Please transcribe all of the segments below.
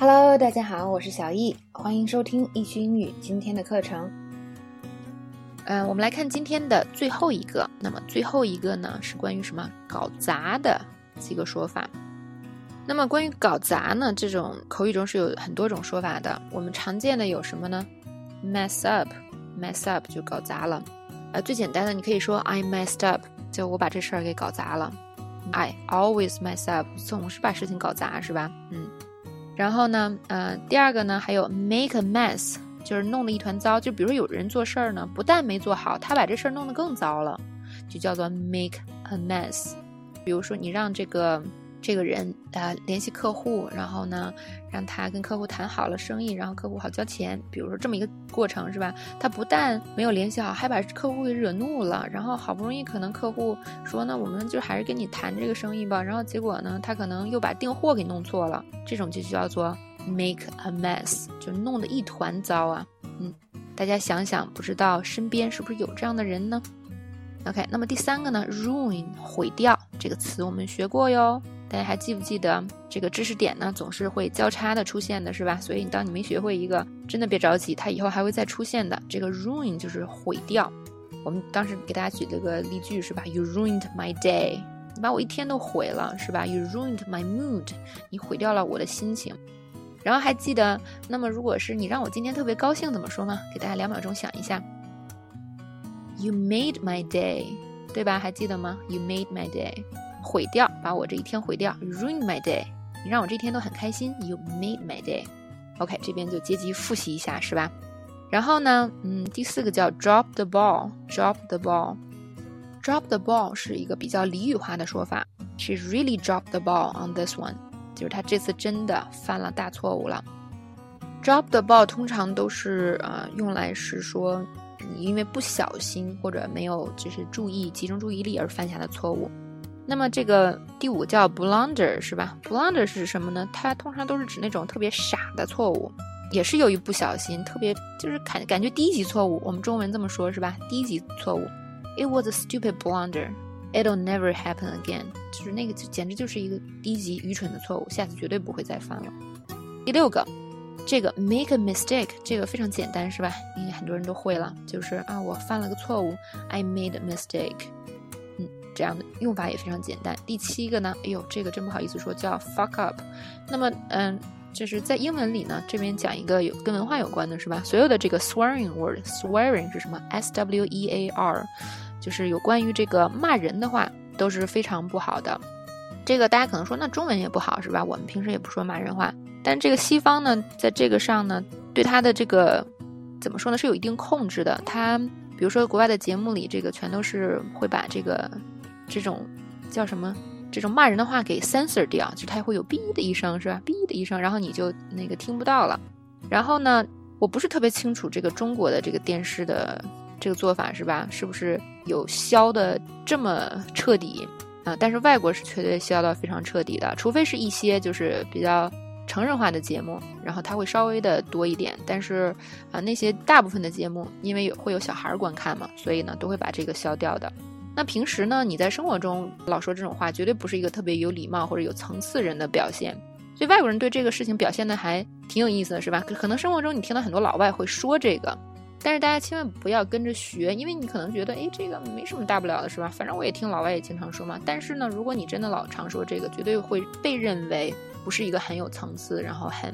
Hello，大家好，我是小易，欢迎收听易趣英语今天的课程。嗯，我们来看今天的最后一个。那么最后一个呢，是关于什么搞砸的几个说法。那么关于搞砸呢，这种口语中是有很多种说法的。我们常见的有什么呢？mess up，mess up 就搞砸了。呃，最简单的，你可以说 I messed up，就我把这事儿给搞砸了。I always mess up，总是把事情搞砸，是吧？嗯。然后呢，呃，第二个呢，还有 make a mess。就是弄得一团糟，就比如有人做事儿呢，不但没做好，他把这事儿弄得更糟了，就叫做 make a mess。比如说你让这个这个人呃联系客户，然后呢让他跟客户谈好了生意，然后客户好交钱，比如说这么一个过程是吧？他不但没有联系好，还把客户给惹怒了，然后好不容易可能客户说那我们就还是跟你谈这个生意吧，然后结果呢他可能又把订货给弄错了，这种就叫做。Make a mess，就弄得一团糟啊！嗯，大家想想，不知道身边是不是有这样的人呢？OK，那么第三个呢，ruin 毁掉这个词我们学过哟，大家还记不记得？这个知识点呢总是会交叉的出现的，是吧？所以当你没学会一个，真的别着急，它以后还会再出现的。这个 ruin 就是毁掉。我们当时给大家举了个例句，是吧？You ruined my day，你把我一天都毁了，是吧？You ruined my mood，你毁掉了我的心情。然后还记得，那么如果是你让我今天特别高兴怎么说吗？给大家两秒钟想一下。You made my day，对吧？还记得吗？You made my day，毁掉，把我这一天毁掉。Ruined my day，你让我这一天都很开心。You made my day。OK，这边就阶级复习一下，是吧？然后呢，嗯，第四个叫 drop the ball，drop the ball。drop the ball 是一个比较俚语化的说法。She really dropped the ball on this one。就是她这次真的犯了大错误了。Drop the ball 通常都是呃用来是说你因为不小心或者没有就是注意集中注意力而犯下的错误。那么这个第五叫 blunder 是吧？blunder 是什么呢？它通常都是指那种特别傻的错误，也是由于不小心，特别就是感感觉低级错误。我们中文这么说，是吧？低级错误。It was a stupid blunder. It'll never happen again，就是那个就简直就是一个低级愚蠢的错误，下次绝对不会再犯了。第六个，这个 make a mistake，这个非常简单是吧？因为很多人都会了，就是啊我犯了个错误，I made a mistake，这样的用法也非常简单。第七个呢，哎呦这个真不好意思说叫 fuck up，那么嗯，就是在英文里呢，这边讲一个有跟文化有关的是吧？所有的这个 swearing word，swearing 是什么？S W E A R。就是有关于这个骂人的话都是非常不好的，这个大家可能说那中文也不好是吧？我们平时也不说骂人话，但这个西方呢，在这个上呢，对他的这个怎么说呢，是有一定控制的。他比如说国外的节目里，这个全都是会把这个这种叫什么这种骂人的话给 censor 掉，就它会有哔的一声是吧？哔的一声，然后你就那个听不到了。然后呢，我不是特别清楚这个中国的这个电视的。这个做法是吧？是不是有削的这么彻底啊？但是外国是绝对削到非常彻底的，除非是一些就是比较成人化的节目，然后它会稍微的多一点。但是啊，那些大部分的节目，因为有会有小孩观看嘛，所以呢都会把这个削掉的。那平时呢，你在生活中老说这种话，绝对不是一个特别有礼貌或者有层次人的表现。所以外国人对这个事情表现的还挺有意思的，是吧？可能生活中你听到很多老外会说这个。但是大家千万不要跟着学，因为你可能觉得，哎，这个没什么大不了的，是吧？反正我也听老外也经常说嘛。但是呢，如果你真的老常说这个，绝对会被认为不是一个很有层次，然后很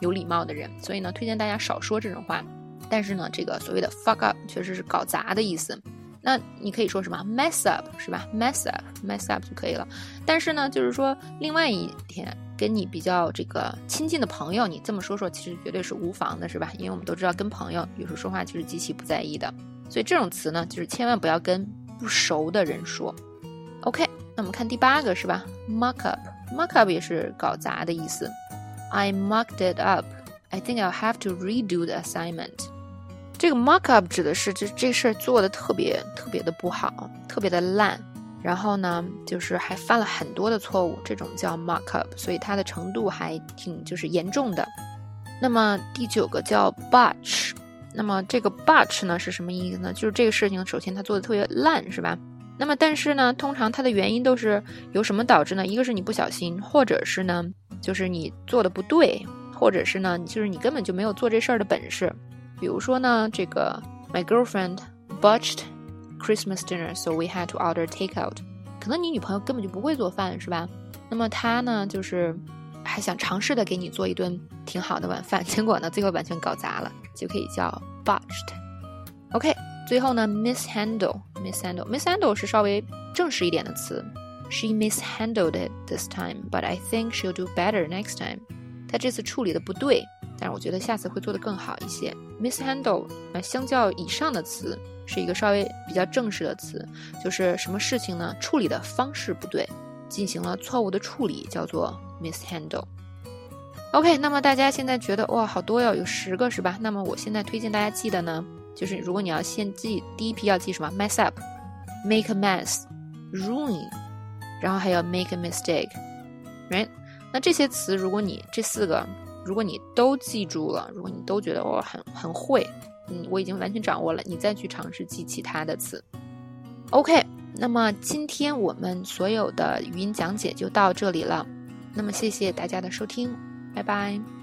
有礼貌的人。所以呢，推荐大家少说这种话。但是呢，这个所谓的 fuck up 确实是搞砸的意思。那你可以说什么 mess up 是吧？mess up mess up 就可以了。但是呢，就是说另外一天。跟你比较这个亲近的朋友，你这么说说，其实绝对是无妨的，是吧？因为我们都知道，跟朋友有时候说话就是极其不在意的，所以这种词呢，就是千万不要跟不熟的人说。OK，那我们看第八个是吧？Muck up，muck up 也是搞砸的意思。I mucked it up. I think I'll have to redo the assignment. 这个 muck up 指的是这这事儿做的特别特别的不好，特别的烂。然后呢，就是还犯了很多的错误，这种叫 muck up，所以它的程度还挺就是严重的。那么第九个叫 botch，那么这个 botch 呢是什么意思呢？就是这个事情首先它做的特别烂，是吧？那么但是呢，通常它的原因都是由什么导致呢？一个是你不小心，或者是呢就是你做的不对，或者是呢，就是你根本就没有做这事儿的本事。比如说呢，这个 My girlfriend botched Christmas dinner, so we had to order takeout。可能你女朋友根本就不会做饭，是吧？那么她呢，就是还想尝试的给你做一顿挺好的晚饭，结果呢，最后完全搞砸了，就可以叫 botched。OK，最后呢，mishandle，mishandle，mishandle 是稍微正式一点的词。She mishandled it this time, but I think she'll do better next time. 她这次处理的不对，但是我觉得下次会做得更好一些。mishandle 那，相较以上的词，是一个稍微比较正式的词，就是什么事情呢？处理的方式不对，进行了错误的处理，叫做 mishandle。OK，那么大家现在觉得哇，好多哟，有十个是吧？那么我现在推荐大家记的呢，就是如果你要先记第一批要记什么？mess up，make a mess，ruin。然后还要 make a mistake，right？那这些词，如果你这四个，如果你都记住了，如果你都觉得我很很会，嗯，我已经完全掌握了，你再去尝试记其他的词。OK，那么今天我们所有的语音讲解就到这里了，那么谢谢大家的收听，拜拜。